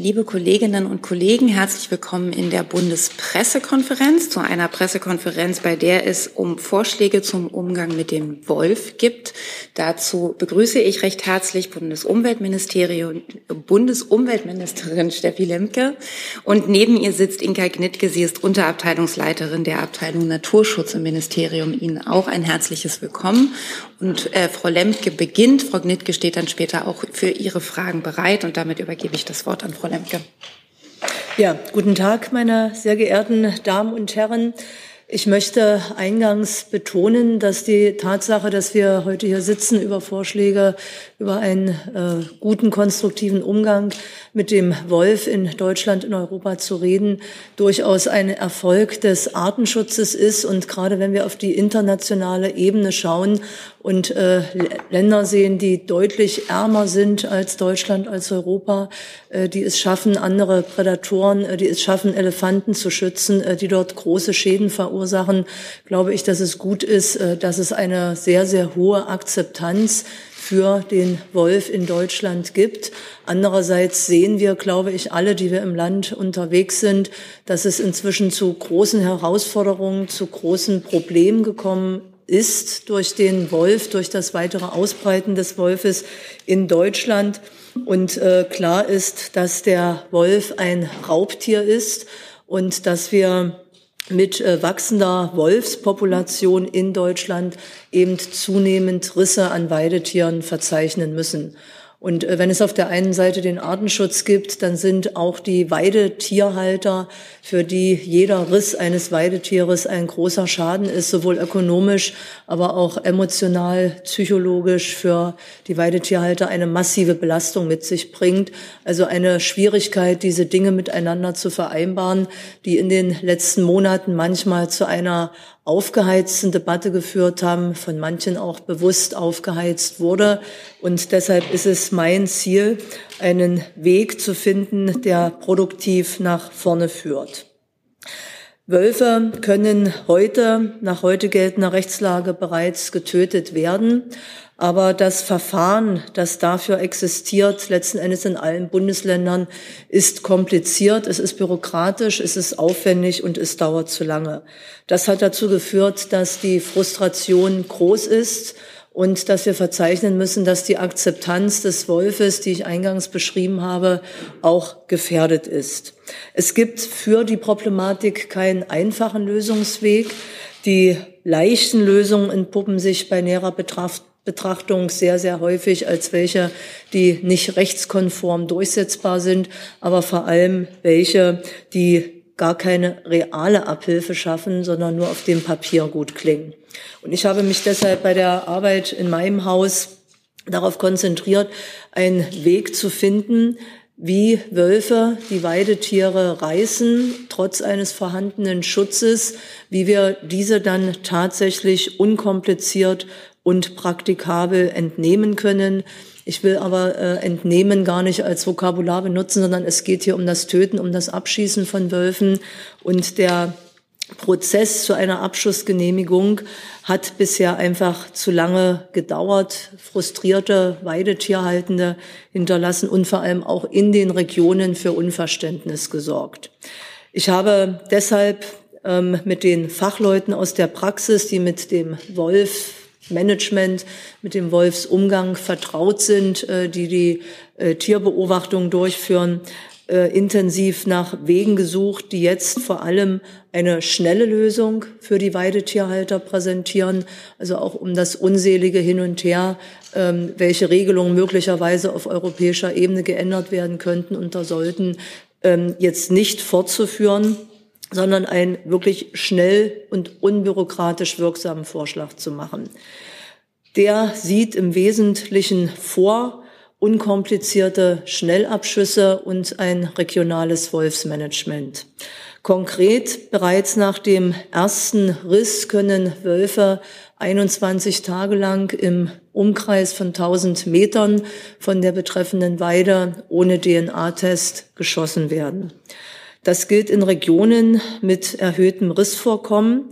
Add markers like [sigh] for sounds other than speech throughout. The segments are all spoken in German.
Liebe Kolleginnen und Kollegen, herzlich willkommen in der Bundespressekonferenz, zu einer Pressekonferenz, bei der es um Vorschläge zum Umgang mit dem Wolf gibt. Dazu begrüße ich recht herzlich Bundesumweltministerium, Bundesumweltministerin Steffi Lemke und neben ihr sitzt Inka Gnittke. Sie ist Unterabteilungsleiterin der Abteilung Naturschutz im Ministerium. Ihnen auch ein herzliches Willkommen. Und äh, Frau Lemke beginnt. Frau Gnittke steht dann später auch für Ihre Fragen bereit und damit übergebe ich das Wort an Frau Lemke. Ja, guten Tag, meine sehr geehrten Damen und Herren. Ich möchte eingangs betonen, dass die Tatsache, dass wir heute hier sitzen, über Vorschläge, über einen äh, guten, konstruktiven Umgang mit dem Wolf in Deutschland, in Europa zu reden, durchaus ein Erfolg des Artenschutzes ist. Und gerade wenn wir auf die internationale Ebene schauen und äh, Länder sehen, die deutlich ärmer sind als Deutschland, als Europa, äh, die es schaffen, andere Prädatoren, äh, die es schaffen, Elefanten zu schützen, äh, die dort große Schäden verursachen, glaube ich, dass es gut ist, äh, dass es eine sehr, sehr hohe Akzeptanz für den Wolf in Deutschland gibt. Andererseits sehen wir, glaube ich, alle, die wir im Land unterwegs sind, dass es inzwischen zu großen Herausforderungen, zu großen Problemen gekommen ist durch den Wolf, durch das weitere Ausbreiten des Wolfes in Deutschland. Und äh, klar ist, dass der Wolf ein Raubtier ist und dass wir mit äh, wachsender Wolfspopulation in Deutschland eben zunehmend Risse an Weidetieren verzeichnen müssen. Und äh, wenn es auf der einen Seite den Artenschutz gibt, dann sind auch die Weidetierhalter, für die jeder Riss eines Weidetieres ein großer Schaden ist, sowohl ökonomisch, aber auch emotional, psychologisch für die Weidetierhalter eine massive Belastung mit sich bringt. Also eine Schwierigkeit, diese Dinge miteinander zu vereinbaren, die in den letzten Monaten manchmal zu einer aufgeheizten Debatte geführt haben, von manchen auch bewusst aufgeheizt wurde. Und deshalb ist es mein Ziel, einen Weg zu finden, der produktiv nach vorne führt. Wölfe können heute, nach heute geltender Rechtslage, bereits getötet werden. Aber das Verfahren, das dafür existiert, letzten Endes in allen Bundesländern, ist kompliziert, es ist bürokratisch, es ist aufwendig und es dauert zu lange. Das hat dazu geführt, dass die Frustration groß ist und dass wir verzeichnen müssen, dass die Akzeptanz des Wolfes, die ich eingangs beschrieben habe, auch gefährdet ist. Es gibt für die Problematik keinen einfachen Lösungsweg. Die leichten Lösungen entpuppen sich bei näherer Betracht Betrachtung sehr, sehr häufig als welche, die nicht rechtskonform durchsetzbar sind, aber vor allem welche, die gar keine reale Abhilfe schaffen, sondern nur auf dem Papier gut klingen. Und ich habe mich deshalb bei der Arbeit in meinem Haus darauf konzentriert, einen Weg zu finden, wie Wölfe die Weidetiere reißen, trotz eines vorhandenen Schutzes, wie wir diese dann tatsächlich unkompliziert und praktikabel entnehmen können. Ich will aber äh, entnehmen gar nicht als Vokabular benutzen, sondern es geht hier um das Töten, um das Abschießen von Wölfen. Und der Prozess zu einer Abschussgenehmigung hat bisher einfach zu lange gedauert, frustrierte Weidetierhaltende hinterlassen und vor allem auch in den Regionen für Unverständnis gesorgt. Ich habe deshalb ähm, mit den Fachleuten aus der Praxis, die mit dem Wolf Management, mit dem Wolfsumgang vertraut sind, äh, die die äh, Tierbeobachtung durchführen, äh, intensiv nach Wegen gesucht, die jetzt vor allem eine schnelle Lösung für die Weidetierhalter präsentieren, also auch um das unselige Hin und Her, ähm, welche Regelungen möglicherweise auf europäischer Ebene geändert werden könnten und da sollten, ähm, jetzt nicht fortzuführen sondern einen wirklich schnell und unbürokratisch wirksamen Vorschlag zu machen. Der sieht im Wesentlichen vor, unkomplizierte Schnellabschüsse und ein regionales Wolfsmanagement. Konkret, bereits nach dem ersten Riss können Wölfe 21 Tage lang im Umkreis von 1000 Metern von der betreffenden Weide ohne DNA-Test geschossen werden. Das gilt in Regionen mit erhöhtem Rissvorkommen.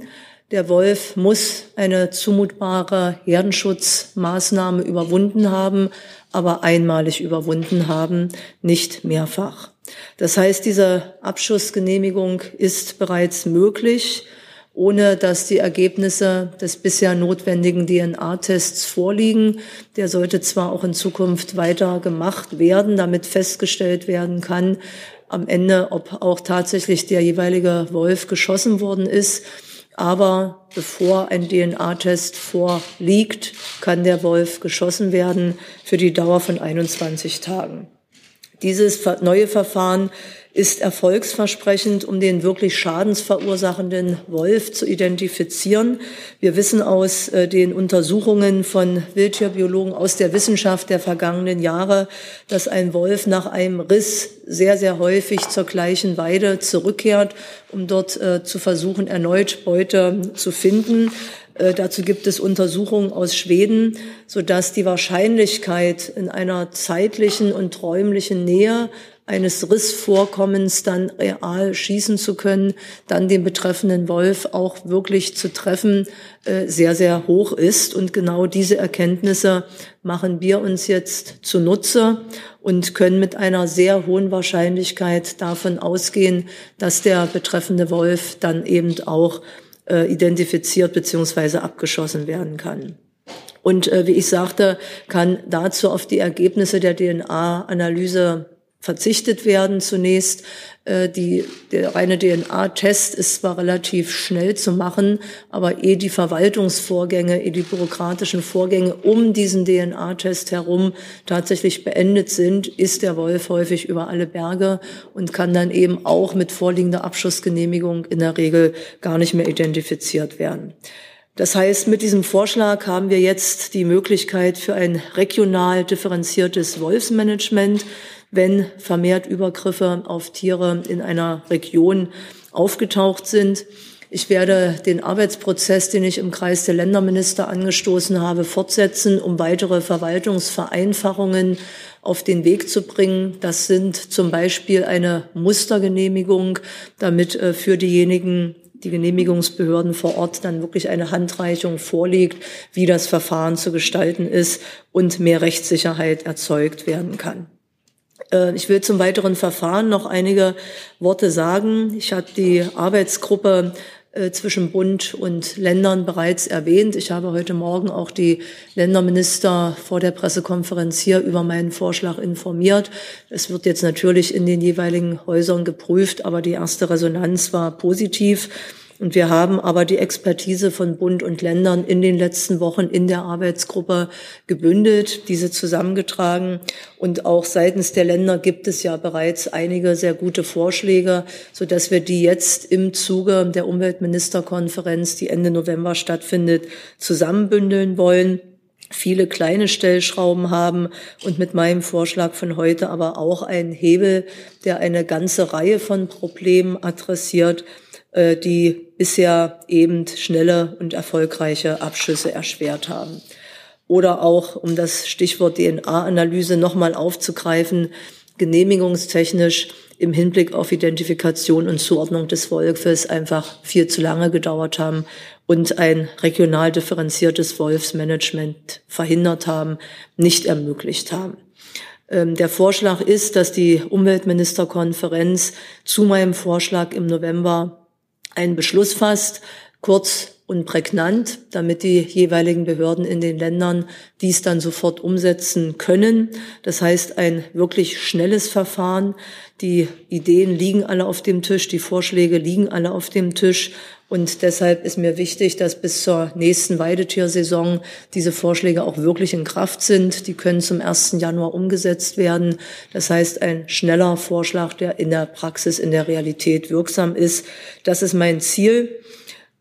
Der Wolf muss eine zumutbare Herdenschutzmaßnahme überwunden haben, aber einmalig überwunden haben, nicht mehrfach. Das heißt, diese Abschussgenehmigung ist bereits möglich ohne dass die Ergebnisse des bisher notwendigen DNA-Tests vorliegen. Der sollte zwar auch in Zukunft weiter gemacht werden, damit festgestellt werden kann, am Ende, ob auch tatsächlich der jeweilige Wolf geschossen worden ist. Aber bevor ein DNA-Test vorliegt, kann der Wolf geschossen werden für die Dauer von 21 Tagen. Dieses neue Verfahren ist erfolgsversprechend, um den wirklich schadensverursachenden Wolf zu identifizieren. Wir wissen aus äh, den Untersuchungen von Wildtierbiologen aus der Wissenschaft der vergangenen Jahre, dass ein Wolf nach einem Riss sehr, sehr häufig zur gleichen Weide zurückkehrt, um dort äh, zu versuchen, erneut Beute zu finden. Äh, dazu gibt es Untersuchungen aus Schweden, sodass die Wahrscheinlichkeit in einer zeitlichen und räumlichen Nähe eines Rissvorkommens dann real schießen zu können, dann den betreffenden Wolf auch wirklich zu treffen, äh, sehr, sehr hoch ist. Und genau diese Erkenntnisse machen wir uns jetzt zunutze und können mit einer sehr hohen Wahrscheinlichkeit davon ausgehen, dass der betreffende Wolf dann eben auch äh, identifiziert beziehungsweise abgeschossen werden kann. Und äh, wie ich sagte, kann dazu auf die Ergebnisse der DNA-Analyse verzichtet werden zunächst. Äh, die, der reine DNA-Test ist zwar relativ schnell zu machen, aber eh die Verwaltungsvorgänge, eh die bürokratischen Vorgänge um diesen DNA-Test herum tatsächlich beendet sind, ist der Wolf häufig über alle Berge und kann dann eben auch mit vorliegender Abschussgenehmigung in der Regel gar nicht mehr identifiziert werden. Das heißt, mit diesem Vorschlag haben wir jetzt die Möglichkeit für ein regional differenziertes Wolfsmanagement wenn vermehrt Übergriffe auf Tiere in einer Region aufgetaucht sind. Ich werde den Arbeitsprozess, den ich im Kreis der Länderminister angestoßen habe, fortsetzen, um weitere Verwaltungsvereinfachungen auf den Weg zu bringen. Das sind zum Beispiel eine Mustergenehmigung, damit äh, für diejenigen, die Genehmigungsbehörden vor Ort dann wirklich eine Handreichung vorliegt, wie das Verfahren zu gestalten ist und mehr Rechtssicherheit erzeugt werden kann. Äh, ich will zum weiteren Verfahren noch einige Worte sagen. Ich habe die Arbeitsgruppe äh, zwischen Bund und Ländern bereits erwähnt. Ich habe heute Morgen auch die Länderminister vor der Pressekonferenz hier über meinen Vorschlag informiert. Es wird jetzt natürlich in den jeweiligen Häusern geprüft, aber die erste Resonanz war positiv. Und wir haben aber die Expertise von Bund und Ländern in den letzten Wochen in der Arbeitsgruppe gebündelt, diese zusammengetragen. Und auch seitens der Länder gibt es ja bereits einige sehr gute Vorschläge, so dass wir die jetzt im Zuge der Umweltministerkonferenz, die Ende November stattfindet, zusammenbündeln wollen viele kleine Stellschrauben haben und mit meinem Vorschlag von heute aber auch einen Hebel, der eine ganze Reihe von Problemen adressiert, äh, die bisher eben schnelle und erfolgreiche Abschüsse erschwert haben. Oder auch, um das Stichwort DNA-Analyse nochmal aufzugreifen, genehmigungstechnisch im Hinblick auf Identifikation und Zuordnung des Wolfes einfach viel zu lange gedauert haben und ein regional differenziertes Wolfsmanagement verhindert haben, nicht ermöglicht haben. Ähm, der Vorschlag ist, dass die Umweltministerkonferenz zu meinem Vorschlag im November einen Beschluss fasst, kurz und prägnant, damit die jeweiligen Behörden in den Ländern dies dann sofort umsetzen können. Das heißt, ein wirklich schnelles Verfahren. Die Ideen liegen alle auf dem Tisch, die Vorschläge liegen alle auf dem Tisch. Und deshalb ist mir wichtig, dass bis zur nächsten Weidetiersaison diese Vorschläge auch wirklich in Kraft sind. Die können zum 1. Januar umgesetzt werden. Das heißt, ein schneller Vorschlag, der in der Praxis, in der Realität wirksam ist. Das ist mein Ziel.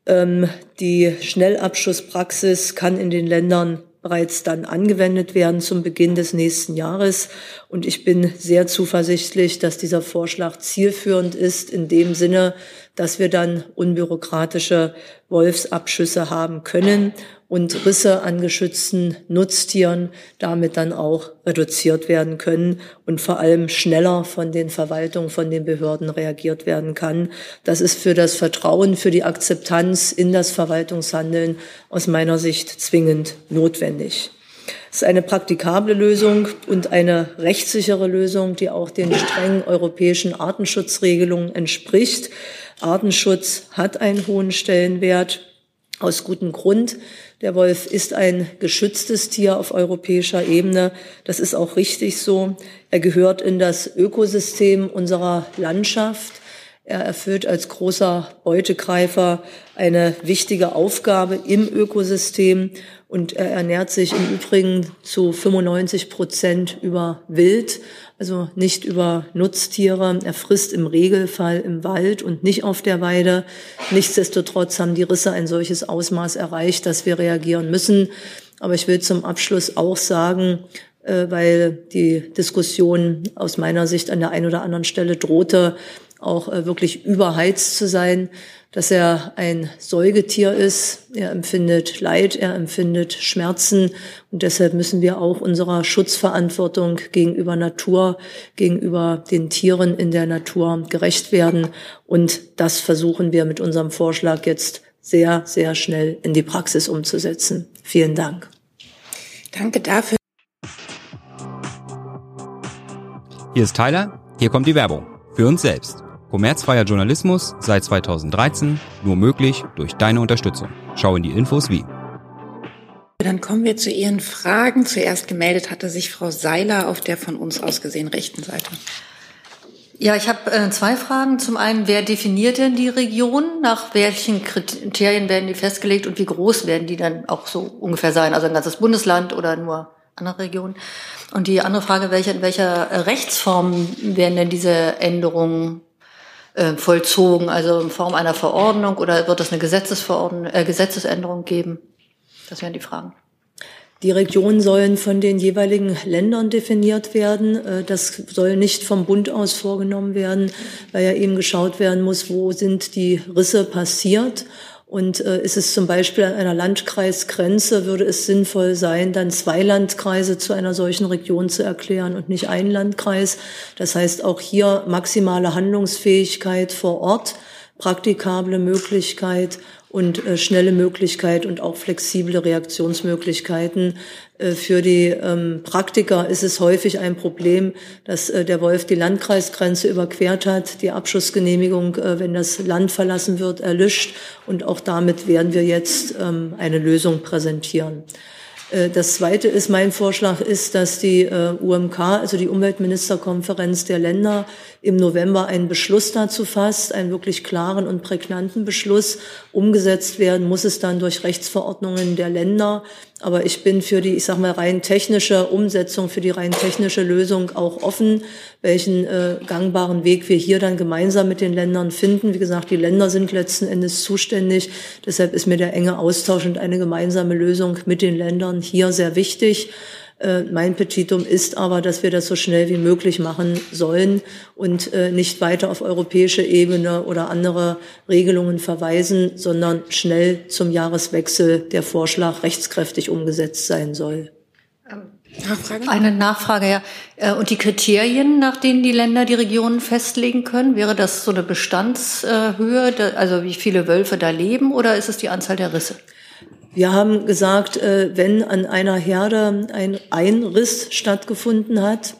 Ähm, die Schnellabschusspraxis kann in den Ländern bereits dann angewendet werden zum Beginn des nächsten Jahres. Und ich bin sehr zuversichtlich, dass dieser Vorschlag zielführend ist in dem Sinne, dass wir dann unbürokratische Wolfsabschüsse haben können und Risse an geschützten Nutztieren damit dann auch reduziert werden können und vor allem schneller von den Verwaltungen, von den Behörden reagiert werden kann. Das ist für das Vertrauen, für die Akzeptanz in das Verwaltungshandeln aus meiner Sicht zwingend notwendig. Es ist eine praktikable Lösung und eine rechtssichere Lösung, die auch den strengen europäischen Artenschutzregelungen entspricht. Artenschutz hat einen hohen Stellenwert aus gutem Grund. Der Wolf ist ein geschütztes Tier auf europäischer Ebene. Das ist auch richtig so. Er gehört in das Ökosystem unserer Landschaft. Er erfüllt als großer Beutegreifer eine wichtige Aufgabe im Ökosystem und er ernährt sich im Übrigen zu 95 Prozent über Wild, also nicht über Nutztiere. Er frisst im Regelfall im Wald und nicht auf der Weide. Nichtsdestotrotz haben die Risse ein solches Ausmaß erreicht, dass wir reagieren müssen. Aber ich will zum Abschluss auch sagen, äh, weil die Diskussion aus meiner Sicht an der einen oder anderen Stelle drohte, auch äh, wirklich überheizt zu sein, dass er ein Säugetier ist. Er empfindet Leid, er empfindet Schmerzen und deshalb müssen wir auch unserer Schutzverantwortung gegenüber Natur, gegenüber den Tieren in der Natur gerecht werden. Und das versuchen wir mit unserem Vorschlag jetzt sehr, sehr schnell in die Praxis umzusetzen. Vielen Dank. Danke dafür. Hier ist Tyler, hier kommt die Werbung. Für uns selbst. Kommerzfreier Journalismus seit 2013 nur möglich durch deine Unterstützung. Schau in die Infos wie. Dann kommen wir zu Ihren Fragen. Zuerst gemeldet hatte sich Frau Seiler auf der von uns aus gesehen rechten Seite. Ja, ich habe äh, zwei Fragen. Zum einen, wer definiert denn die Region? Nach welchen Kriterien werden die festgelegt und wie groß werden die dann auch so ungefähr sein? Also ein ganzes Bundesland oder nur andere Regionen? Und die andere Frage, welche, in welcher Rechtsform werden denn diese Änderungen äh, vollzogen, also in Form einer Verordnung oder wird es eine Gesetzesverordnung, äh, Gesetzesänderung geben? Das wären die Fragen. Die Regionen sollen von den jeweiligen Ländern definiert werden. Äh, das soll nicht vom Bund aus vorgenommen werden, weil ja eben geschaut werden muss, wo sind die Risse passiert und äh, ist es zum Beispiel an einer Landkreisgrenze, würde es sinnvoll sein, dann zwei Landkreise zu einer solchen Region zu erklären und nicht einen Landkreis. Das heißt auch hier maximale Handlungsfähigkeit vor Ort, praktikable Möglichkeit und äh, schnelle Möglichkeit und auch flexible Reaktionsmöglichkeiten. Äh, für die ähm, Praktiker ist es häufig ein Problem, dass äh, der Wolf die Landkreisgrenze überquert hat, die Abschussgenehmigung, äh, wenn das Land verlassen wird, erlischt. Und auch damit werden wir jetzt ähm, eine Lösung präsentieren. Äh, das Zweite ist, mein Vorschlag ist, dass die äh, UMK, also die Umweltministerkonferenz der Länder, im November einen Beschluss dazu fasst, einen wirklich klaren und prägnanten Beschluss. Umgesetzt werden muss es dann durch Rechtsverordnungen der Länder. Aber ich bin für die, ich sag mal, rein technische Umsetzung, für die rein technische Lösung auch offen, welchen äh, gangbaren Weg wir hier dann gemeinsam mit den Ländern finden. Wie gesagt, die Länder sind letzten Endes zuständig. Deshalb ist mir der enge Austausch und eine gemeinsame Lösung mit den Ländern hier sehr wichtig. Äh, mein Petitum ist aber, dass wir das so schnell wie möglich machen sollen und äh, nicht weiter auf europäische Ebene oder andere Regelungen verweisen, sondern schnell zum Jahreswechsel der Vorschlag rechtskräftig umgesetzt sein soll. Nachfrage? Eine Nachfrage, ja. Äh, und die Kriterien, nach denen die Länder die Regionen festlegen können, wäre das so eine Bestandshöhe, also wie viele Wölfe da leben, oder ist es die Anzahl der Risse? Wir haben gesagt, äh, wenn an einer Herde ein Einriss stattgefunden hat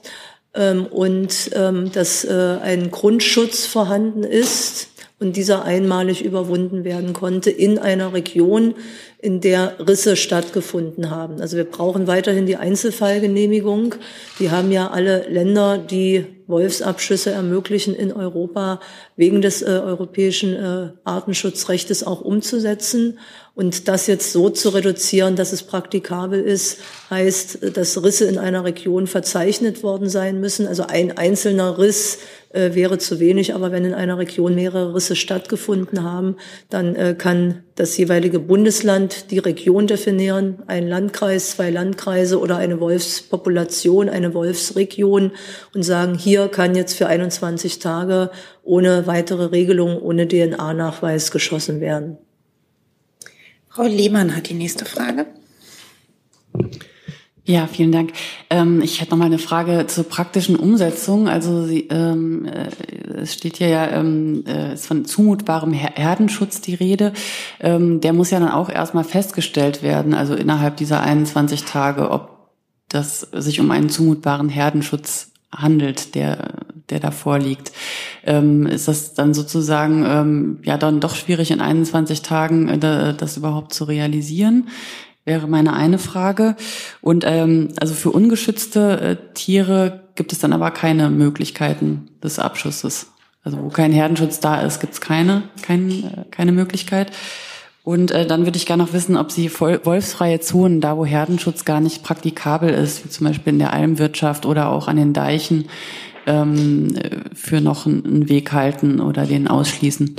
ähm, und ähm, dass äh, ein Grundschutz vorhanden ist und dieser einmalig überwunden werden konnte in einer Region, in der Risse stattgefunden haben. Also wir brauchen weiterhin die Einzelfallgenehmigung. Die haben ja alle Länder, die Wolfsabschüsse ermöglichen, in Europa wegen des äh, europäischen äh, Artenschutzrechtes auch umzusetzen. Und das jetzt so zu reduzieren, dass es praktikabel ist, heißt, dass Risse in einer Region verzeichnet worden sein müssen. Also ein einzelner Riss äh, wäre zu wenig, aber wenn in einer Region mehrere Risse stattgefunden haben, dann äh, kann das jeweilige Bundesland, die Region definieren, ein Landkreis, zwei Landkreise oder eine Wolfspopulation, eine Wolfsregion und sagen, hier kann jetzt für 21 Tage ohne weitere Regelung, ohne DNA-Nachweis geschossen werden. Frau Lehmann hat die nächste Frage. Ja, vielen Dank. Ähm, ich hätte noch mal eine Frage zur praktischen Umsetzung. Also Sie, ähm, äh, es steht hier ja ähm, äh, ist von zumutbarem Herdenschutz die Rede. Ähm, der muss ja dann auch erstmal festgestellt werden, also innerhalb dieser 21 Tage, ob das sich um einen zumutbaren Herdenschutz handelt, der der da vorliegt. Ähm, ist das dann sozusagen ähm, ja dann doch schwierig in 21 Tagen äh, das überhaupt zu realisieren? Wäre meine eine Frage. Und ähm, also für ungeschützte äh, Tiere gibt es dann aber keine Möglichkeiten des Abschusses. Also wo kein Herdenschutz da ist, gibt es keine, kein, äh, keine Möglichkeit. Und äh, dann würde ich gerne noch wissen, ob Sie wolfsfreie Zonen, da wo Herdenschutz gar nicht praktikabel ist, wie zum Beispiel in der Almwirtschaft oder auch an den Deichen, ähm, für noch einen Weg halten oder den ausschließen.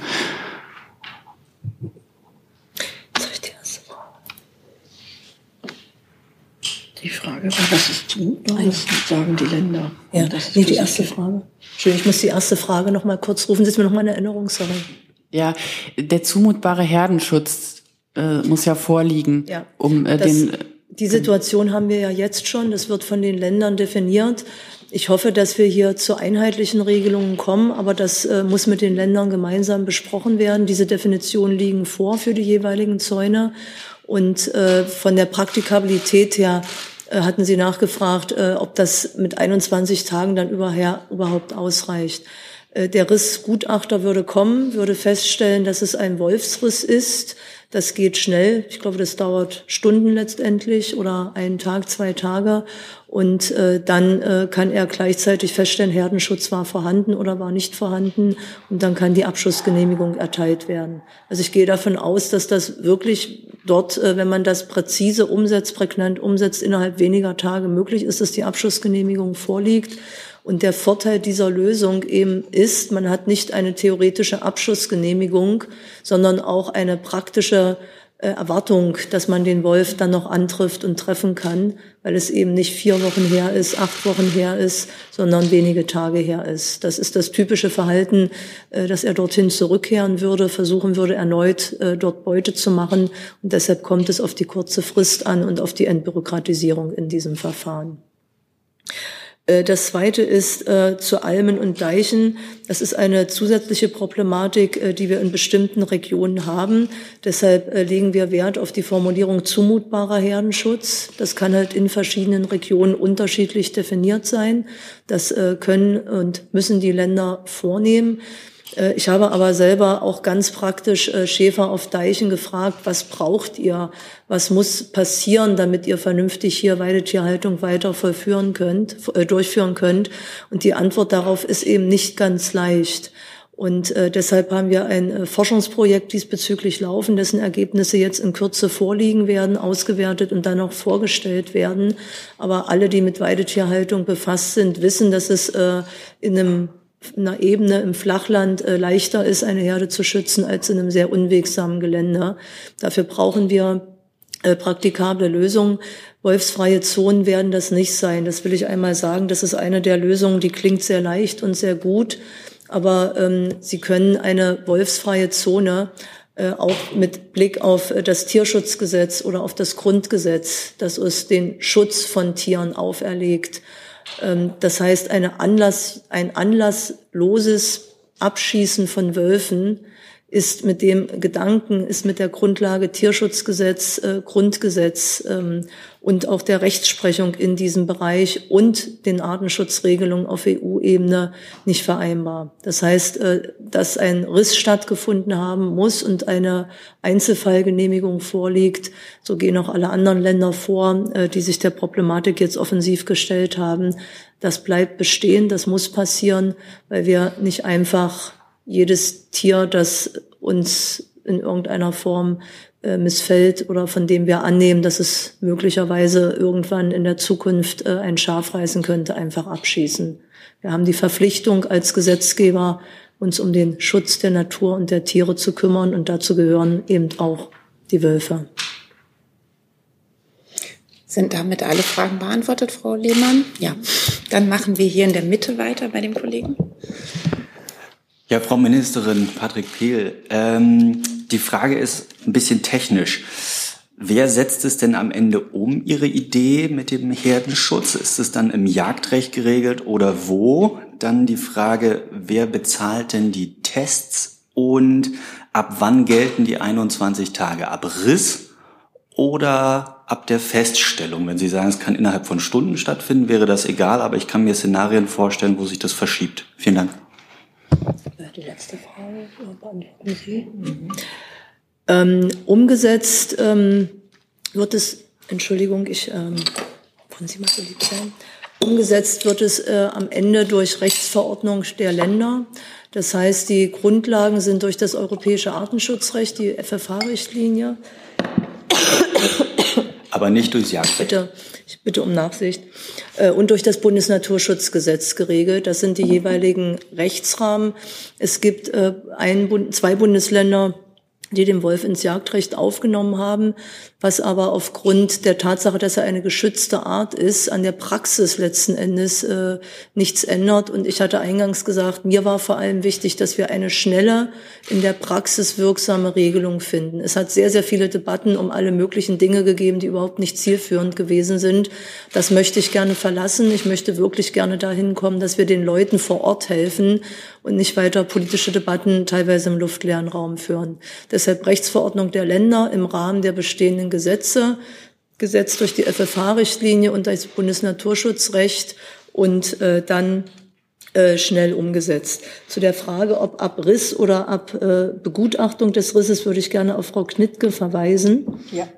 Die Frage war, das ist zumutbar, das sagen die Länder. Ja, das ist nee, die erste Frage. Entschuldigung, ich muss die erste Frage noch mal kurz rufen. Sie ist mir noch mal eine Erinnerungssache. Ja, der zumutbare Herdenschutz äh, muss ja vorliegen, ja, um äh, das, den. Die Situation haben wir ja jetzt schon. Das wird von den Ländern definiert. Ich hoffe, dass wir hier zu einheitlichen Regelungen kommen, aber das äh, muss mit den Ländern gemeinsam besprochen werden. Diese Definitionen liegen vor für die jeweiligen Zäune. Und äh, von der Praktikabilität her hatten Sie nachgefragt, äh, ob das mit 21 Tagen dann überhaupt ausreicht. Äh, der Rissgutachter würde kommen, würde feststellen, dass es ein Wolfsriss ist. Das geht schnell. Ich glaube, das dauert Stunden letztendlich oder einen Tag, zwei Tage. Und äh, dann äh, kann er gleichzeitig feststellen, Herdenschutz war vorhanden oder war nicht vorhanden. Und dann kann die Abschussgenehmigung erteilt werden. Also ich gehe davon aus, dass das wirklich dort, äh, wenn man das präzise umsetzt, prägnant umsetzt, innerhalb weniger Tage möglich ist, dass die Abschussgenehmigung vorliegt. Und der Vorteil dieser Lösung eben ist, man hat nicht eine theoretische Abschussgenehmigung, sondern auch eine praktische äh, Erwartung, dass man den Wolf dann noch antrifft und treffen kann, weil es eben nicht vier Wochen her ist, acht Wochen her ist, sondern wenige Tage her ist. Das ist das typische Verhalten, äh, dass er dorthin zurückkehren würde, versuchen würde, erneut äh, dort Beute zu machen. Und deshalb kommt es auf die kurze Frist an und auf die Entbürokratisierung in diesem Verfahren. Äh, das zweite ist äh, zu Almen und Deichen. Das ist eine zusätzliche Problematik, äh, die wir in bestimmten Regionen haben. Deshalb äh, legen wir Wert auf die Formulierung zumutbarer Herdenschutz. Das kann halt in verschiedenen Regionen unterschiedlich definiert sein. Das äh, können und müssen die Länder vornehmen. Äh, ich habe aber selber auch ganz praktisch äh, Schäfer auf Deichen gefragt, was braucht ihr? Was muss passieren, damit ihr vernünftig hier Weidetierhaltung weiter vollführen könnt, äh, durchführen könnt? Und die Antwort darauf ist eben nicht ganz leicht. Und äh, deshalb haben wir ein äh, Forschungsprojekt diesbezüglich laufen, dessen Ergebnisse jetzt in Kürze vorliegen werden, ausgewertet und dann auch vorgestellt werden. Aber alle, die mit Weidetierhaltung befasst sind, wissen, dass es äh, in einem einer Ebene im Flachland äh, leichter ist, eine Herde zu schützen als in einem sehr unwegsamen Gelände. Dafür brauchen wir äh, praktikable Lösungen. Wolfsfreie Zonen werden das nicht sein. Das will ich einmal sagen. Das ist eine der Lösungen, die klingt sehr leicht und sehr gut. Aber ähm, Sie können eine wolfsfreie Zone äh, auch mit Blick auf das Tierschutzgesetz oder auf das Grundgesetz, das uns den Schutz von Tieren auferlegt, das heißt, eine Anlass, ein anlassloses Abschießen von Wölfen ist mit dem Gedanken, ist mit der Grundlage Tierschutzgesetz, äh, Grundgesetz ähm, und auch der Rechtsprechung in diesem Bereich und den Artenschutzregelungen auf EU-Ebene nicht vereinbar. Das heißt, äh, dass ein Riss stattgefunden haben muss und eine Einzelfallgenehmigung vorliegt. So gehen auch alle anderen Länder vor, äh, die sich der Problematik jetzt offensiv gestellt haben. Das bleibt bestehen, das muss passieren, weil wir nicht einfach jedes Tier, das uns in irgendeiner Form äh, missfällt oder von dem wir annehmen, dass es möglicherweise irgendwann in der Zukunft äh, ein Schaf reißen könnte, einfach abschießen. Wir haben die Verpflichtung als Gesetzgeber, uns um den Schutz der Natur und der Tiere zu kümmern. Und dazu gehören eben auch die Wölfe. Sind damit alle Fragen beantwortet, Frau Lehmann? Ja. Dann machen wir hier in der Mitte weiter bei dem Kollegen. Ja, Frau Ministerin Patrick Pehl, ähm, die Frage ist ein bisschen technisch. Wer setzt es denn am Ende um, Ihre Idee mit dem Herdenschutz? Ist es dann im Jagdrecht geregelt oder wo? Dann die Frage, wer bezahlt denn die Tests und ab wann gelten die 21 Tage? Ab Riss oder ab der Feststellung? Wenn Sie sagen, es kann innerhalb von Stunden stattfinden, wäre das egal, aber ich kann mir Szenarien vorstellen, wo sich das verschiebt. Vielen Dank. Die letzte Frage beantworten Sie. Mhm. Ähm, umgesetzt ähm, wird es, Entschuldigung, ich, ähm, wollen Sie mal so lieb sein? Umgesetzt wird es äh, am Ende durch Rechtsverordnung der Länder. Das heißt, die Grundlagen sind durch das europäische Artenschutzrecht, die FFH-Richtlinie. Aber nicht durchs Jagdrecht. Bitte, ich bitte um Nachsicht. Äh, und durch das Bundesnaturschutzgesetz geregelt. Das sind die jeweiligen Rechtsrahmen. Es gibt äh, ein, zwei Bundesländer, die den Wolf ins Jagdrecht aufgenommen haben was aber aufgrund der Tatsache, dass er eine geschützte Art ist, an der Praxis letzten Endes äh, nichts ändert. Und ich hatte eingangs gesagt, mir war vor allem wichtig, dass wir eine schnelle, in der Praxis wirksame Regelung finden. Es hat sehr, sehr viele Debatten um alle möglichen Dinge gegeben, die überhaupt nicht zielführend gewesen sind. Das möchte ich gerne verlassen. Ich möchte wirklich gerne dahin kommen, dass wir den Leuten vor Ort helfen und nicht weiter politische Debatten teilweise im luftleeren Raum führen. Deshalb Rechtsverordnung der Länder im Rahmen der bestehenden Gesetze, gesetzt durch die FFH-Richtlinie und das Bundesnaturschutzrecht und äh, dann äh, schnell umgesetzt. Zu der Frage, ob ab Riss oder ab äh, Begutachtung des Risses, würde ich gerne auf Frau Knittke verweisen. Ja.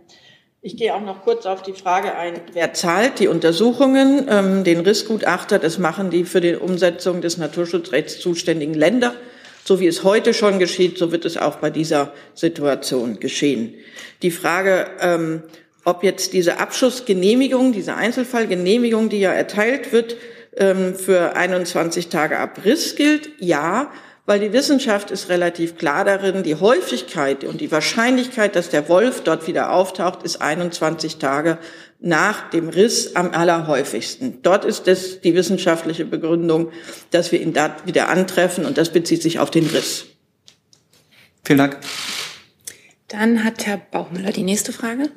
Ich gehe auch noch kurz auf die Frage ein, wer zahlt die Untersuchungen, ähm, den Rissgutachter, das machen die für die Umsetzung des Naturschutzrechts zuständigen Länder. So wie es heute schon geschieht, so wird es auch bei dieser Situation geschehen. Die Frage, ähm, ob jetzt diese Abschussgenehmigung, diese Einzelfallgenehmigung, die ja erteilt wird, ähm, für 21 Tage Abriss gilt, ja, weil die Wissenschaft ist relativ klar darin, die Häufigkeit und die Wahrscheinlichkeit, dass der Wolf dort wieder auftaucht, ist 21 Tage nach dem Riss am allerhäufigsten. Dort ist es die wissenschaftliche Begründung, dass wir ihn da wieder antreffen und das bezieht sich auf den Riss. Vielen Dank. Dann hat Herr Bauchmüller die nächste Frage.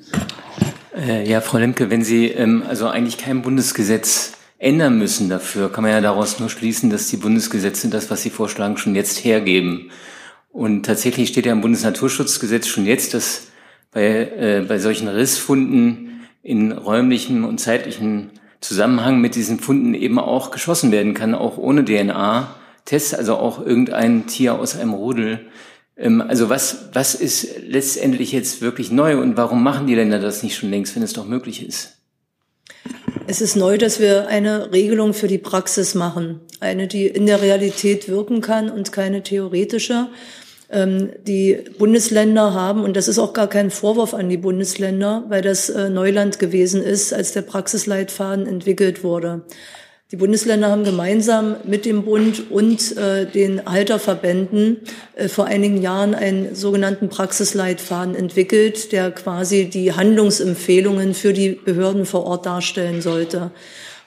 Äh, ja, Frau Lemke, wenn Sie ähm, also eigentlich kein Bundesgesetz ändern müssen dafür, kann man ja daraus nur schließen, dass die Bundesgesetze das, was Sie vorschlagen, schon jetzt hergeben. Und tatsächlich steht ja im Bundesnaturschutzgesetz schon jetzt, dass bei, äh, bei solchen Rissfunden in räumlichem und zeitlichem Zusammenhang mit diesen Funden eben auch geschossen werden kann, auch ohne DNA-Tests, also auch irgendein Tier aus einem Rudel. Ähm, also was, was ist letztendlich jetzt wirklich neu und warum machen die Länder das nicht schon längst, wenn es doch möglich ist? Es ist neu, dass wir eine Regelung für die Praxis machen. Eine, die in der Realität wirken kann und keine theoretische. Ähm, die Bundesländer haben, und das ist auch gar kein Vorwurf an die Bundesländer, weil das äh, Neuland gewesen ist, als der Praxisleitfaden entwickelt wurde. Die Bundesländer haben gemeinsam mit dem Bund und äh, den Halterverbänden äh, vor einigen Jahren einen sogenannten Praxisleitfaden entwickelt, der quasi die Handlungsempfehlungen für die Behörden vor Ort darstellen sollte.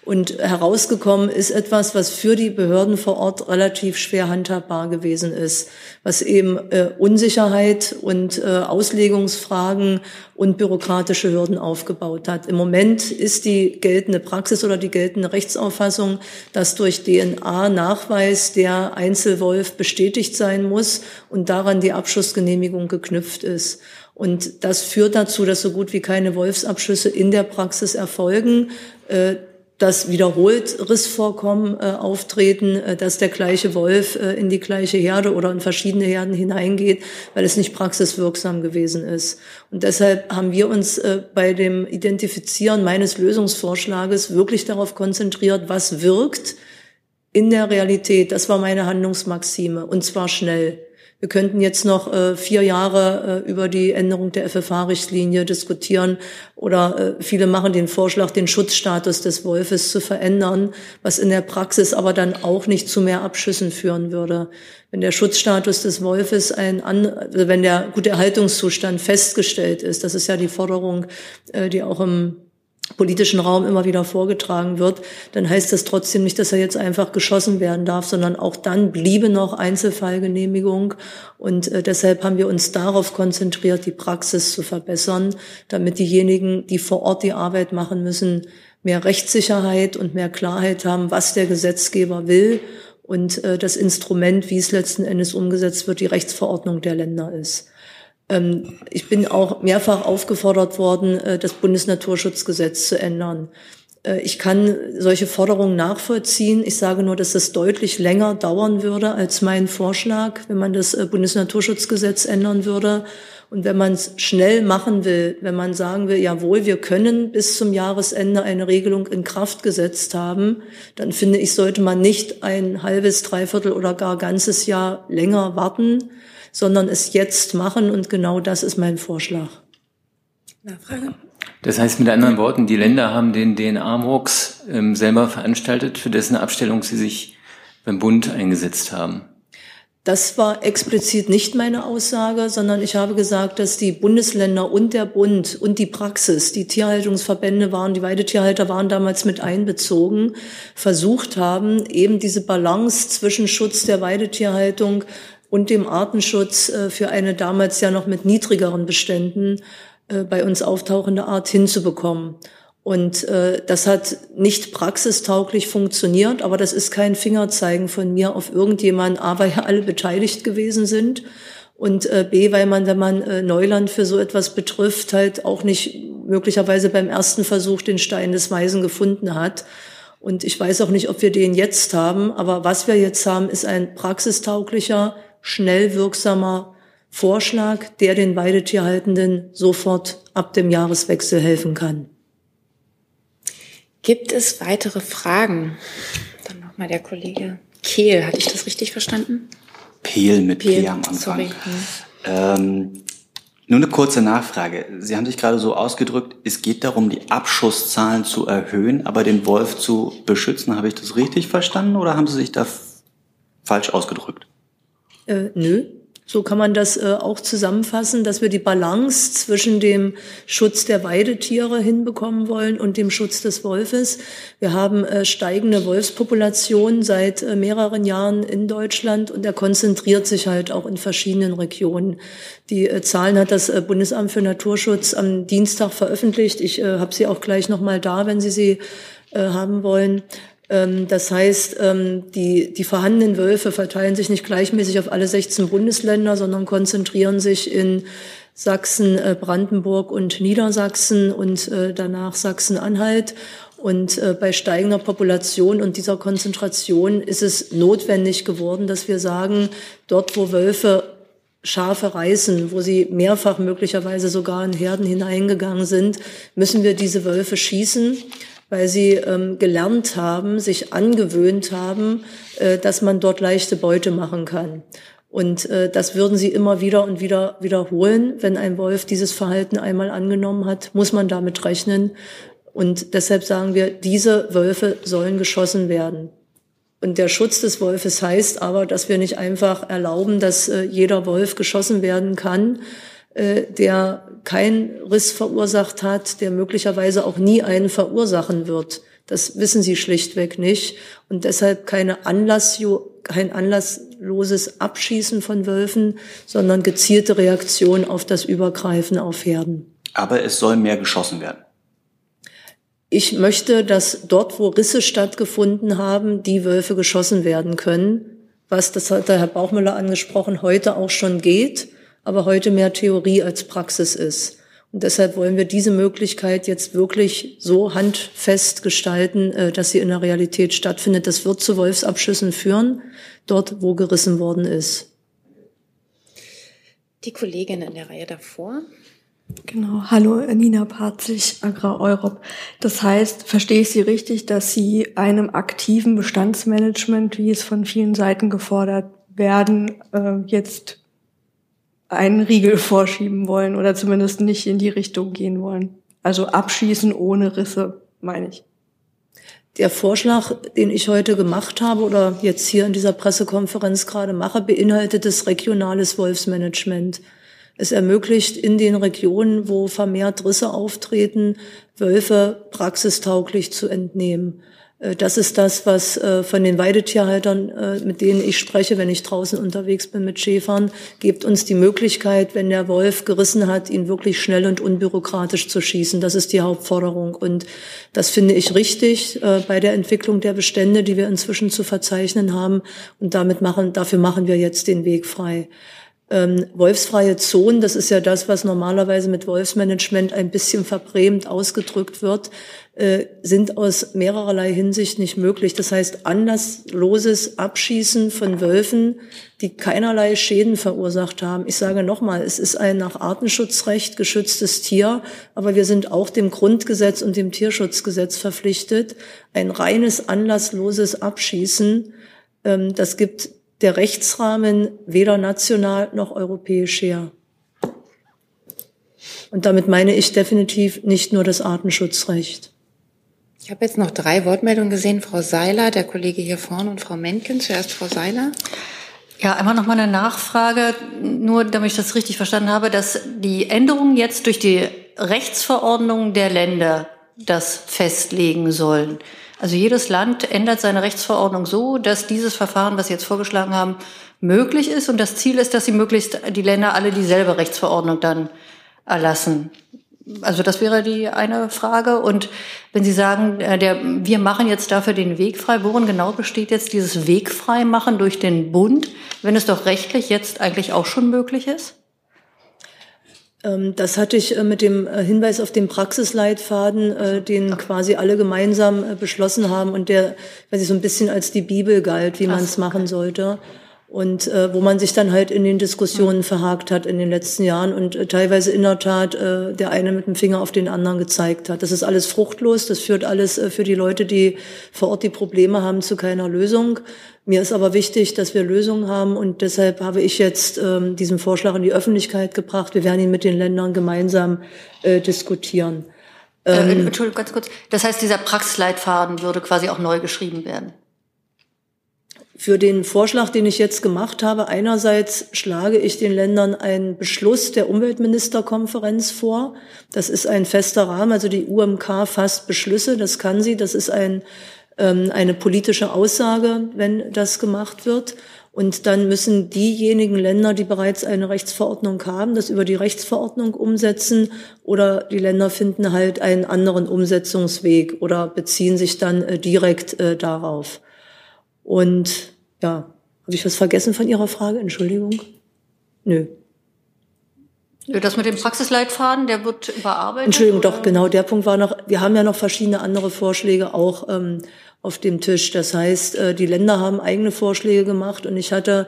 Und herausgekommen ist etwas, was für die Behörden vor Ort relativ schwer handhabbar gewesen ist, was eben äh, Unsicherheit und äh, Auslegungsfragen und bürokratische Hürden aufgebaut hat. Im Moment ist die geltende Praxis oder die geltende Rechtsauffassung, dass durch DNA-Nachweis der Einzelwolf bestätigt sein muss und daran die Abschussgenehmigung geknüpft ist. Und das führt dazu, dass so gut wie keine Wolfsabschüsse in der Praxis erfolgen. Äh, dass wiederholt Rissvorkommen äh, auftreten, äh, dass der gleiche Wolf äh, in die gleiche Herde oder in verschiedene Herden hineingeht, weil es nicht praxiswirksam gewesen ist. Und deshalb haben wir uns äh, bei dem Identifizieren meines Lösungsvorschlages wirklich darauf konzentriert, was wirkt in der Realität. Das war meine Handlungsmaxime und zwar schnell. Wir könnten jetzt noch äh, vier Jahre äh, über die Änderung der FFH-Richtlinie diskutieren oder äh, viele machen den Vorschlag, den Schutzstatus des Wolfes zu verändern, was in der Praxis aber dann auch nicht zu mehr Abschüssen führen würde. Wenn der Schutzstatus des Wolfes ein, an, also wenn der gute Erhaltungszustand festgestellt ist, das ist ja die Forderung, äh, die auch im politischen Raum immer wieder vorgetragen wird, dann heißt das trotzdem nicht, dass er jetzt einfach geschossen werden darf, sondern auch dann bliebe noch Einzelfallgenehmigung. Und äh, deshalb haben wir uns darauf konzentriert, die Praxis zu verbessern, damit diejenigen, die vor Ort die Arbeit machen müssen, mehr Rechtssicherheit und mehr Klarheit haben, was der Gesetzgeber will und äh, das Instrument, wie es letzten Endes umgesetzt wird, die Rechtsverordnung der Länder ist. Ähm, ich bin auch mehrfach aufgefordert worden, äh, das Bundesnaturschutzgesetz zu ändern. Äh, ich kann solche Forderungen nachvollziehen. Ich sage nur, dass es deutlich länger dauern würde als mein Vorschlag, wenn man das äh, Bundesnaturschutzgesetz ändern würde. Und wenn man es schnell machen will, wenn man sagen will, jawohl, wir können bis zum Jahresende eine Regelung in Kraft gesetzt haben, dann finde ich, sollte man nicht ein halbes, dreiviertel oder gar ganzes Jahr länger warten, sondern es jetzt machen. Und genau das ist mein Vorschlag. Nachfrage? Das heißt mit anderen Worten, die Länder haben den DNA-Murks ähm, selber veranstaltet, für dessen Abstellung sie sich beim Bund eingesetzt haben. Das war explizit nicht meine Aussage, sondern ich habe gesagt, dass die Bundesländer und der Bund und die Praxis, die Tierhaltungsverbände waren, die Weidetierhalter waren damals mit einbezogen, versucht haben, eben diese Balance zwischen Schutz der Weidetierhaltung und dem Artenschutz äh, für eine damals ja noch mit niedrigeren Beständen äh, bei uns auftauchende Art hinzubekommen. Und äh, das hat nicht praxistauglich funktioniert, aber das ist kein Fingerzeigen von mir auf irgendjemanden, A, weil ja [laughs] alle beteiligt gewesen sind und B, weil man, wenn man Neuland für so etwas betrifft, halt auch nicht möglicherweise beim ersten Versuch den Stein des Weisen gefunden hat. Und ich weiß auch nicht, ob wir den jetzt haben, aber was wir jetzt haben, ist ein praxistauglicher, schnell wirksamer Vorschlag, der den Weidetierhaltenden sofort ab dem Jahreswechsel helfen kann. Gibt es weitere Fragen? Dann nochmal der Kollege Kehl. Hatte ich das richtig verstanden? Pehl mit Pehl, P am Anfang. Sorry. Ähm, nur eine kurze Nachfrage. Sie haben sich gerade so ausgedrückt, es geht darum, die Abschusszahlen zu erhöhen, aber den Wolf zu beschützen. Habe ich das richtig verstanden oder haben Sie sich da falsch ausgedrückt? Äh, nö. So kann man das äh, auch zusammenfassen, dass wir die Balance zwischen dem Schutz der Weidetiere hinbekommen wollen und dem Schutz des Wolfes. Wir haben äh, steigende Wolfspopulationen seit äh, mehreren Jahren in Deutschland und er konzentriert sich halt auch in verschiedenen Regionen. Die äh, Zahlen hat das äh, Bundesamt für Naturschutz am Dienstag veröffentlicht. Ich äh, habe sie auch gleich nochmal da, wenn Sie sie haben wollen. Ähm, das heißt, ähm, die, die vorhandenen Wölfe verteilen sich nicht gleichmäßig auf alle 16 Bundesländer, sondern konzentrieren sich in Sachsen, äh, Brandenburg und Niedersachsen und äh, danach Sachsen-Anhalt. Und äh, bei steigender Population und dieser Konzentration ist es notwendig geworden, dass wir sagen, dort, wo Wölfe Schafe reißen, wo sie mehrfach möglicherweise sogar in Herden hineingegangen sind, müssen wir diese Wölfe schießen weil sie ähm, gelernt haben, sich angewöhnt haben, äh, dass man dort leichte Beute machen kann. Und äh, das würden sie immer wieder und wieder wiederholen. Wenn ein Wolf dieses Verhalten einmal angenommen hat, muss man damit rechnen. Und deshalb sagen wir, diese Wölfe sollen geschossen werden. Und der Schutz des Wolfes heißt aber, dass wir nicht einfach erlauben, dass äh, jeder Wolf geschossen werden kann, der keinen Riss verursacht hat, der möglicherweise auch nie einen verursachen wird. Das wissen sie schlichtweg nicht. Und deshalb keine Anlass, kein anlassloses Abschießen von Wölfen, sondern gezielte Reaktion auf das Übergreifen auf Herden. Aber es soll mehr geschossen werden. Ich möchte, dass dort, wo Risse stattgefunden haben, die Wölfe geschossen werden können, was, das hat der Herr Bauchmüller angesprochen, heute auch schon geht aber heute mehr Theorie als Praxis ist. Und deshalb wollen wir diese Möglichkeit jetzt wirklich so handfest gestalten, äh, dass sie in der Realität stattfindet. Das wird zu Wolfsabschüssen führen, dort, wo gerissen worden ist. Die Kollegin in der Reihe davor. Genau. Hallo, Nina Patzig, Agrar Europe. Das heißt, verstehe ich Sie richtig, dass Sie einem aktiven Bestandsmanagement, wie es von vielen Seiten gefordert werden, äh, jetzt einen Riegel vorschieben wollen oder zumindest nicht in die Richtung gehen wollen. Also abschießen ohne Risse, meine ich. Der Vorschlag, den ich heute gemacht habe oder jetzt hier in dieser Pressekonferenz gerade mache, beinhaltet das regionales Wolfsmanagement. Es ermöglicht in den Regionen, wo vermehrt Risse auftreten, Wölfe praxistauglich zu entnehmen. Äh, das ist das, was äh, von den Weidetierhaltern, äh, mit denen ich spreche, wenn ich draußen unterwegs bin mit Schäfern, gibt uns die Möglichkeit, wenn der Wolf gerissen hat, ihn wirklich schnell und unbürokratisch zu schießen. Das ist die Hauptforderung. Und das finde ich richtig bei der Entwicklung der Bestände, die wir inzwischen zu verzeichnen haben. Und damit machen, dafür machen wir jetzt den Weg frei. Ähm, wolfsfreie Zonen, das ist ja das, was normalerweise mit Wolfsmanagement ein bisschen verbrämt ausgedrückt wird, äh, sind aus mehrererlei Hinsicht nicht möglich. Das heißt, anlassloses Abschießen von Wölfen, die keinerlei Schäden verursacht haben. Ich sage nochmal, es ist ein nach Artenschutzrecht geschütztes Tier, aber wir sind auch dem Grundgesetz und dem Tierschutzgesetz verpflichtet. Ein reines anlassloses Abschießen, ähm, das gibt der Rechtsrahmen weder national noch europäisch her. Und damit meine ich definitiv nicht nur das Artenschutzrecht. Ich habe jetzt noch drei Wortmeldungen gesehen. Frau Seiler, der Kollege hier vorne und Frau Menken. Zuerst Frau Seiler. Ja, einmal noch mal eine Nachfrage, nur damit ich das richtig verstanden habe, dass die Änderungen jetzt durch die Rechtsverordnung der Länder das festlegen sollen. Also jedes Land ändert seine Rechtsverordnung so, dass dieses Verfahren, was Sie jetzt vorgeschlagen haben, möglich ist. Und das Ziel ist, dass sie möglichst die Länder alle dieselbe Rechtsverordnung dann erlassen. Also das wäre die eine Frage. Und wenn Sie sagen, äh, der, wir machen jetzt dafür den Weg frei, worin genau besteht jetzt dieses Wegfrei machen durch den Bund, wenn es doch rechtlich jetzt eigentlich auch schon möglich ist? Ähm, das hatte ich äh, mit dem äh, Hinweis auf den Praxisleitfaden, den quasi alle gemeinsam beschlossen haben und der, weiß ich, so ein bisschen als die Bibel galt, wie man es machen sollte und äh, wo man sich dann halt in den Diskussionen mhm. verhakt hat in den letzten Jahren und äh, teilweise in der Tat äh, der eine mit dem Finger auf den anderen gezeigt hat. Das ist alles fruchtlos, das führt alles äh, für die Leute, die vor Ort die Probleme haben, zu keiner Lösung. Mir ist aber wichtig, dass wir Lösungen haben und deshalb habe ich jetzt ähm, diesen Vorschlag in die Öffentlichkeit gebracht. Wir werden ihn mit den Ländern gemeinsam äh, diskutieren. Äh, ähm, Entschuldigung, ganz kurz. Das heißt, dieser Praxisleitfaden würde quasi auch neu geschrieben werden? Für den Vorschlag, den ich jetzt gemacht habe, einerseits schlage ich den Ländern einen Beschluss der Umweltministerkonferenz vor. Das ist ein fester Rahmen, also die UMK fasst Beschlüsse, das kann sie, das ist ein, ähm, eine politische Aussage, wenn das gemacht wird. Und dann müssen diejenigen Länder, die bereits eine Rechtsverordnung haben, das über die Rechtsverordnung umsetzen oder die Länder finden halt einen anderen Umsetzungsweg oder beziehen sich dann äh, direkt äh, darauf. Und ja, habe ich was vergessen von Ihrer Frage? Entschuldigung. Nö. Das mit dem Praxisleitfaden, der wird überarbeitet? Entschuldigung, oder? doch, genau, der Punkt war noch, wir haben ja noch verschiedene andere Vorschläge auch ähm, auf dem Tisch. Das heißt, äh, die Länder haben eigene Vorschläge gemacht und ich hatte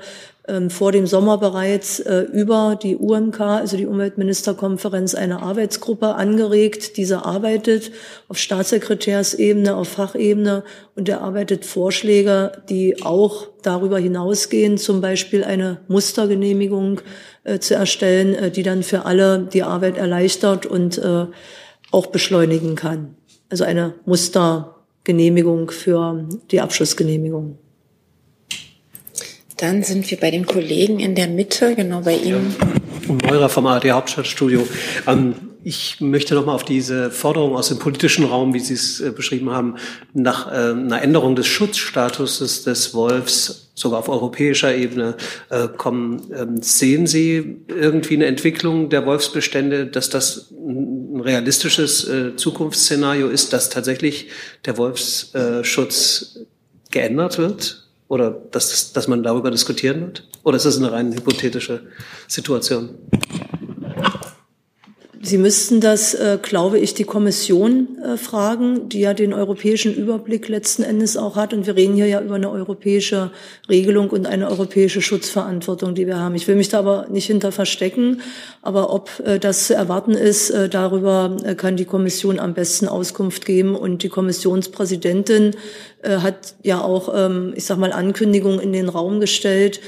vor dem Sommer bereits äh, über die UMK, also die Umweltministerkonferenz, eine Arbeitsgruppe angeregt. Diese arbeitet auf Staatssekretärsebene, auf Fachebene und erarbeitet Vorschläge, die auch darüber hinausgehen, zum Beispiel eine Mustergenehmigung äh, zu erstellen, äh, die dann für alle die Arbeit erleichtert und auch beschleunigen kann. Also eine Mustergenehmigung für die Abschlussgenehmigung. Dann sind wir bei den Kollegen in der Mitte, genau bei Ihnen. Ja. Meurer vom ARD Hauptstadtstudio. Ähm, ich möchte noch mal auf diese Forderung aus dem politischen Raum, wie Sie es äh, beschrieben haben, nach äh, einer Änderung des Schutzstatuses des Wolfs sogar auf europäischer Ebene äh, kommen. Ähm, sehen Sie irgendwie eine Entwicklung der Wolfsbestände, dass das ein realistisches äh, Zukunftsszenario ist, dass tatsächlich der Wolfsschutz geändert wird? Oder dass, dass man darüber diskutieren wird? Oder ist das eine rein hypothetische Situation? Sie müssten das, äh, glaube ich, die Kommission äh, fragen, die ja den europäischen Überblick letzten Endes auch hat. Und wir reden hier ja über eine europäische Regelung und eine europäische Schutzverantwortung, die wir haben. Ich will mich da aber nicht hinter verstecken. Aber ob äh, das zu erwarten ist, äh, darüber äh, kann die Kommission am besten Auskunft geben. Und die Kommissionspräsidentin äh, hat ja auch, ähm, ich sag mal, Ankündigungen in den Raum gestellt,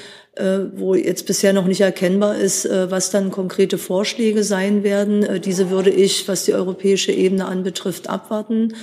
wo jetzt bisher noch nicht erkennbar ist, äh, was dann konkrete Vorschläge sein werden. Äh, diese würde ich, was die europäische Ebene anbetrifft, abwarten.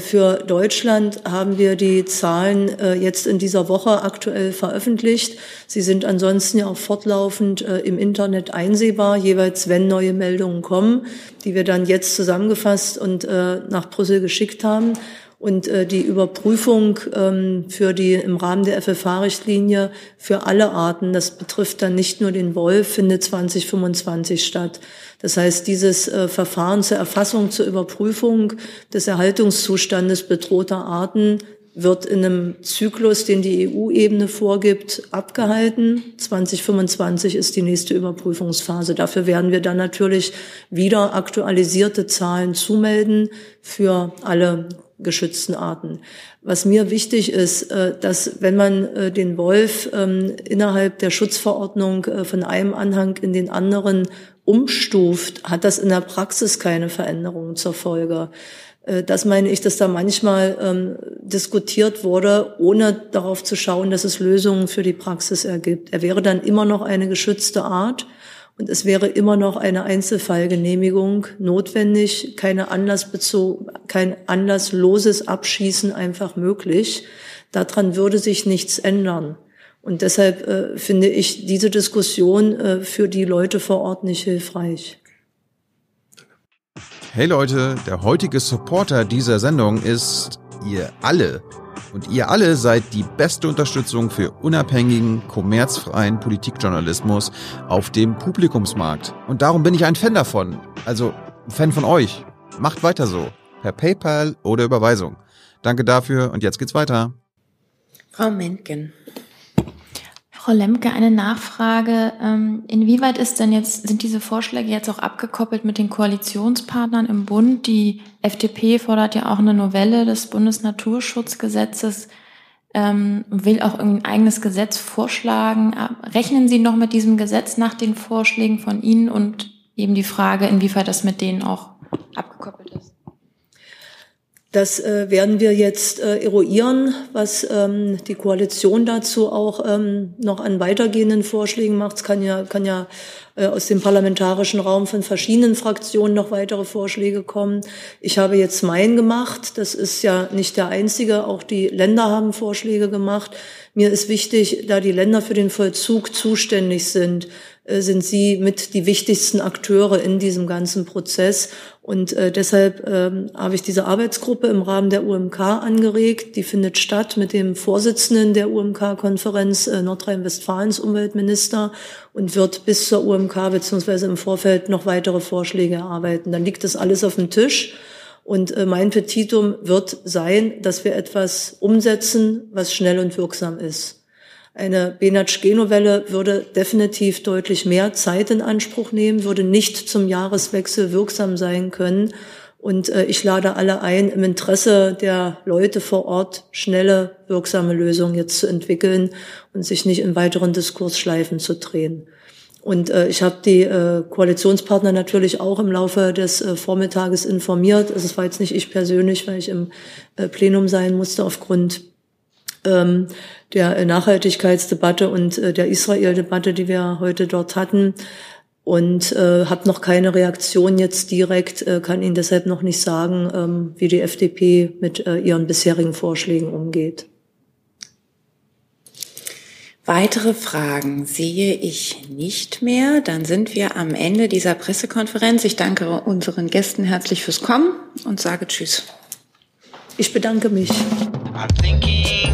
Für Deutschland haben wir die Zahlen jetzt in dieser Woche aktuell veröffentlicht. Sie sind ansonsten ja auch fortlaufend im Internet einsehbar, jeweils wenn neue Meldungen kommen, die wir dann jetzt zusammengefasst und nach Brüssel geschickt haben. Und äh, die Überprüfung ähm, für die im Rahmen der FFH-Richtlinie für alle Arten, das betrifft dann nicht nur den Wolf, findet 2025 statt. Das heißt, dieses äh, Verfahren zur Erfassung, zur Überprüfung des Erhaltungszustandes bedrohter Arten wird in einem Zyklus, den die EU-Ebene vorgibt, abgehalten. 2025 ist die nächste Überprüfungsphase. Dafür werden wir dann natürlich wieder aktualisierte Zahlen zumelden für alle geschützten Arten. Was mir wichtig ist, äh, dass wenn man äh, den Wolf ähm, innerhalb der Schutzverordnung äh, von einem Anhang in den anderen umstuft, hat das in der Praxis keine Veränderungen zur Folge. Das meine ich, dass da manchmal ähm, diskutiert wurde, ohne darauf zu schauen, dass es Lösungen für die Praxis ergibt. Er wäre dann immer noch eine geschützte Art und es wäre immer noch eine Einzelfallgenehmigung notwendig, keine kein anlassloses Abschießen einfach möglich. Daran würde sich nichts ändern. Und deshalb äh, finde ich diese Diskussion äh, für die Leute vor Ort nicht hilfreich. Hey Leute, der heutige Supporter dieser Sendung ist ihr alle. Und ihr alle seid die beste Unterstützung für unabhängigen, kommerzfreien Politikjournalismus auf dem Publikumsmarkt. Und darum bin ich ein Fan davon. Also ein Fan von euch. Macht weiter so. Per PayPal oder Überweisung. Danke dafür und jetzt geht's weiter. Frau Mentgen. Frau Lemke, eine Nachfrage. Ähm, inwieweit ist denn jetzt, sind diese Vorschläge jetzt auch abgekoppelt mit den Koalitionspartnern im Bund? Die FDP fordert ja auch eine Novelle des Bundesnaturschutzgesetzes, ähm, will auch ein eigenes Gesetz vorschlagen. Rechnen Sie noch mit diesem Gesetz nach den Vorschlägen von Ihnen und eben die Frage, inwieweit das mit denen auch abgekoppelt ist? Das äh, werden wir jetzt äh, eruieren, was ähm, die Koalition dazu auch ähm, noch an weitergehenden Vorschlägen macht. Es kann ja, kann ja äh, aus dem parlamentarischen Raum von verschiedenen Fraktionen noch weitere Vorschläge kommen. Ich habe jetzt meinen gemacht. Das ist ja nicht der einzige. Auch die Länder haben Vorschläge gemacht. Mir ist wichtig, da die Länder für den Vollzug zuständig sind, äh, sind sie mit die wichtigsten Akteure in diesem ganzen Prozess. Und äh, deshalb ähm, habe ich diese Arbeitsgruppe im Rahmen der UMK angeregt. Die findet statt mit dem Vorsitzenden der UMK-Konferenz äh, Nordrhein-Westfalens Umweltminister und wird bis zur UMK beziehungsweise im Vorfeld noch weitere Vorschläge erarbeiten. Dann liegt das alles auf dem Tisch. Und äh, mein Petitum wird sein, dass wir etwas umsetzen, was schnell und wirksam ist. Eine Benatsch-G-Novelle würde definitiv deutlich mehr Zeit in Anspruch nehmen, würde nicht zum Jahreswechsel wirksam sein können. Und äh, ich lade alle ein, im Interesse der Leute vor Ort schnelle, wirksame Lösungen jetzt zu entwickeln und sich nicht in weiteren Diskursschleifen zu drehen. Und äh, ich habe die äh, Koalitionspartner natürlich auch im Laufe des äh, Vormittages informiert. Also es war jetzt nicht ich persönlich, weil ich im äh, Plenum sein musste aufgrund ähm, der Nachhaltigkeitsdebatte und äh, der Israel-Debatte, die wir heute dort hatten. Und äh, habe noch keine Reaktion jetzt direkt, äh, kann Ihnen deshalb noch nicht sagen, ähm, wie die FDP mit äh, ihren bisherigen Vorschlägen umgeht. Weitere Fragen sehe ich nicht mehr. Dann sind wir am Ende dieser Pressekonferenz. Ich danke unseren Gästen herzlich fürs Kommen und sage Tschüss. Ich bedanke mich. I'm thinking